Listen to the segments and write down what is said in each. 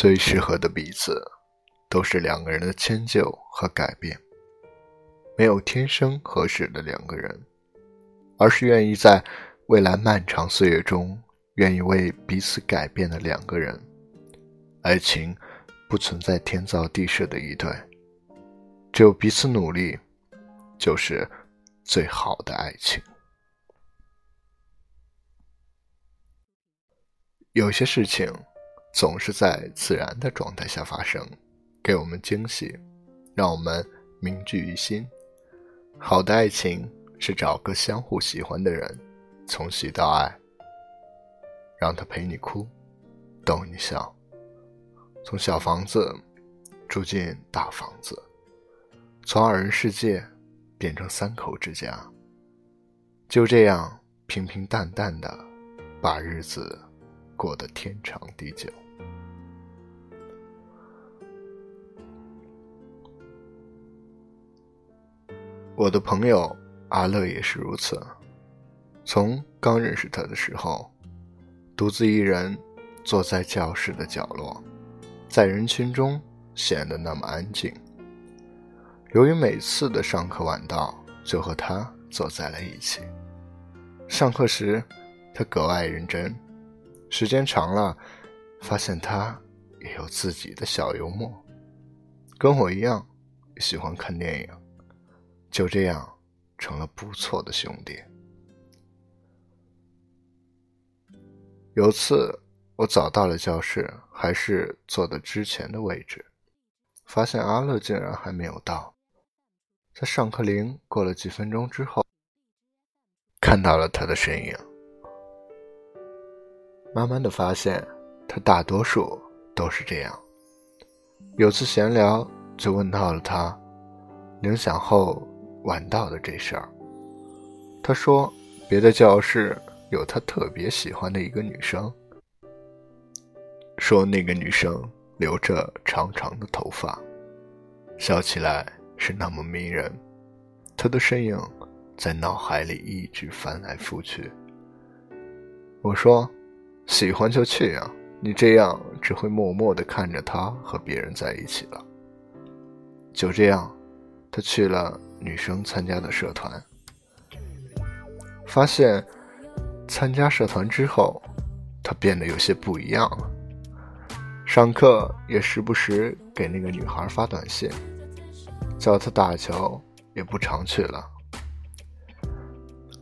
最适合的彼此，都是两个人的迁就和改变。没有天生合适的两个人，而是愿意在未来漫长岁月中，愿意为彼此改变的两个人。爱情不存在天造地设的一对，只有彼此努力，就是最好的爱情。有些事情。总是在自然的状态下发生，给我们惊喜，让我们铭记于心。好的爱情是找个相互喜欢的人，从喜到爱，让他陪你哭，逗你笑，从小房子住进大房子，从二人世界变成三口之家，就这样平平淡淡的把日子过得天长地久。我的朋友阿乐也是如此。从刚认识他的时候，独自一人坐在教室的角落，在人群中显得那么安静。由于每次的上课晚到，就和他坐在了一起。上课时，他格外认真；时间长了，发现他也有自己的小幽默，跟我一样喜欢看电影。就这样成了不错的兄弟。有次我早到了教室，还是坐的之前的位置，发现阿乐竟然还没有到。在上课铃过了几分钟之后，看到了他的身影。慢慢的发现，他大多数都是这样。有次闲聊，就问到了他，铃响后。晚到的这事儿，他说别的教室有他特别喜欢的一个女生，说那个女生留着长长的头发，笑起来是那么迷人，她的身影在脑海里一直翻来覆去。我说喜欢就去啊，你这样只会默默的看着她和别人在一起了。就这样，他去了。女生参加的社团，发现参加社团之后，他变得有些不一样了。上课也时不时给那个女孩发短信，叫她打球也不常去了。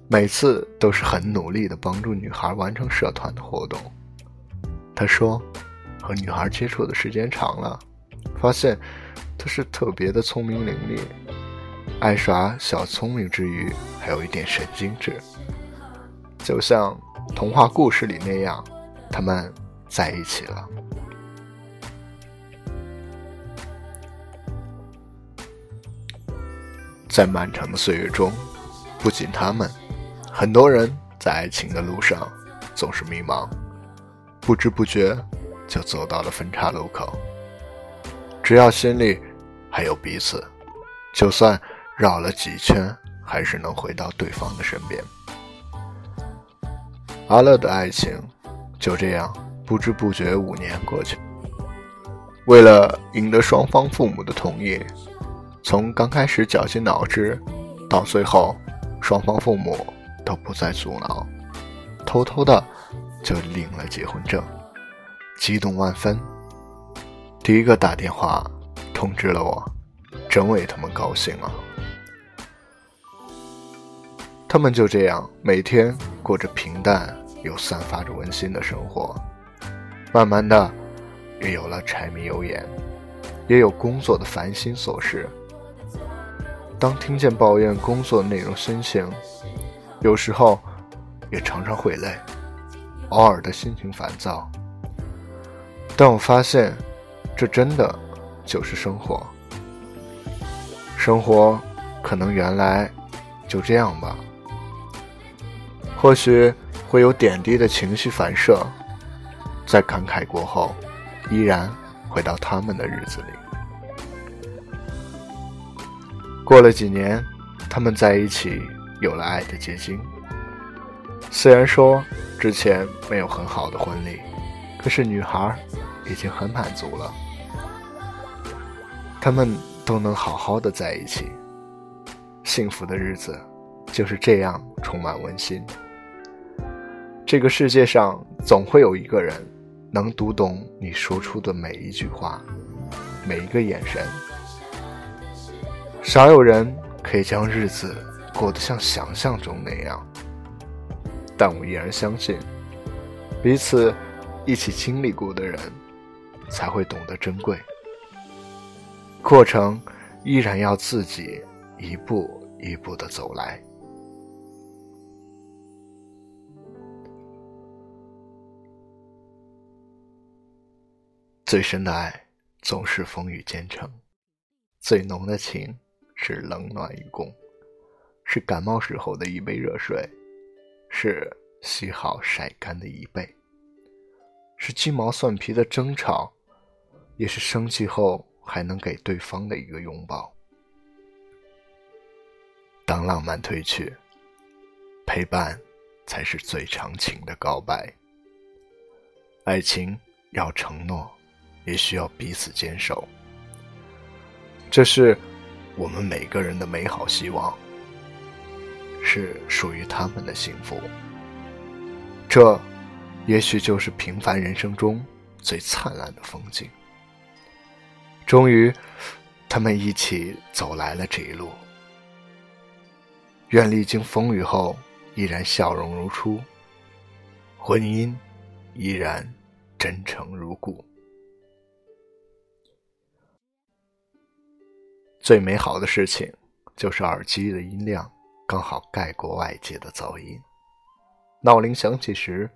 每次都是很努力的帮助女孩完成社团的活动。他说，和女孩接触的时间长了，发现她是特别的聪明伶俐。爱耍小聪明之余，还有一点神经质，就像童话故事里那样，他们在一起了。在漫长的岁月中，不仅他们，很多人在爱情的路上总是迷茫，不知不觉就走到了分岔路口。只要心里还有彼此，就算。绕了几圈，还是能回到对方的身边。阿乐的爱情就这样不知不觉五年过去。为了赢得双方父母的同意，从刚开始绞尽脑汁，到最后双方父母都不再阻挠，偷偷的就领了结婚证，激动万分。第一个打电话通知了我，真为他们高兴啊！他们就这样每天过着平淡又散发着温馨的生活，慢慢的，也有了柴米油盐，也有工作的烦心琐事。当听见抱怨工作内容、心情，有时候也常常会累，偶尔的心情烦躁。但我发现，这真的就是生活。生活可能原来就这样吧。或许会有点滴的情绪反射，在感慨过后，依然回到他们的日子里。过了几年，他们在一起，有了爱的结晶。虽然说之前没有很好的婚礼，可是女孩已经很满足了。他们都能好好的在一起，幸福的日子就是这样充满温馨。这个世界上总会有一个人能读懂你说出的每一句话，每一个眼神。少有人可以将日子过得像想象中那样，但我依然相信，彼此一起经历过的人才会懂得珍贵。过程依然要自己一步一步的走来。最深的爱总是风雨兼程，最浓的情是冷暖与共，是感冒时候的一杯热水，是洗好晒干的一被，是鸡毛蒜皮的争吵，也是生气后。还能给对方的一个拥抱。当浪漫褪去，陪伴才是最长情的告白。爱情要承诺，也需要彼此坚守。这是我们每个人的美好希望，是属于他们的幸福。这，也许就是平凡人生中最灿烂的风景。终于，他们一起走来了这一路。愿历经风雨后，依然笑容如初；婚姻依然真诚如故。最美好的事情，就是耳机的音量刚好盖过外界的噪音。闹铃响起时，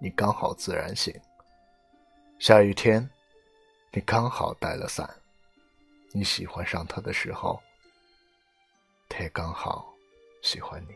你刚好自然醒。下雨天。你刚好带了伞，你喜欢上他的时候，他也刚好喜欢你。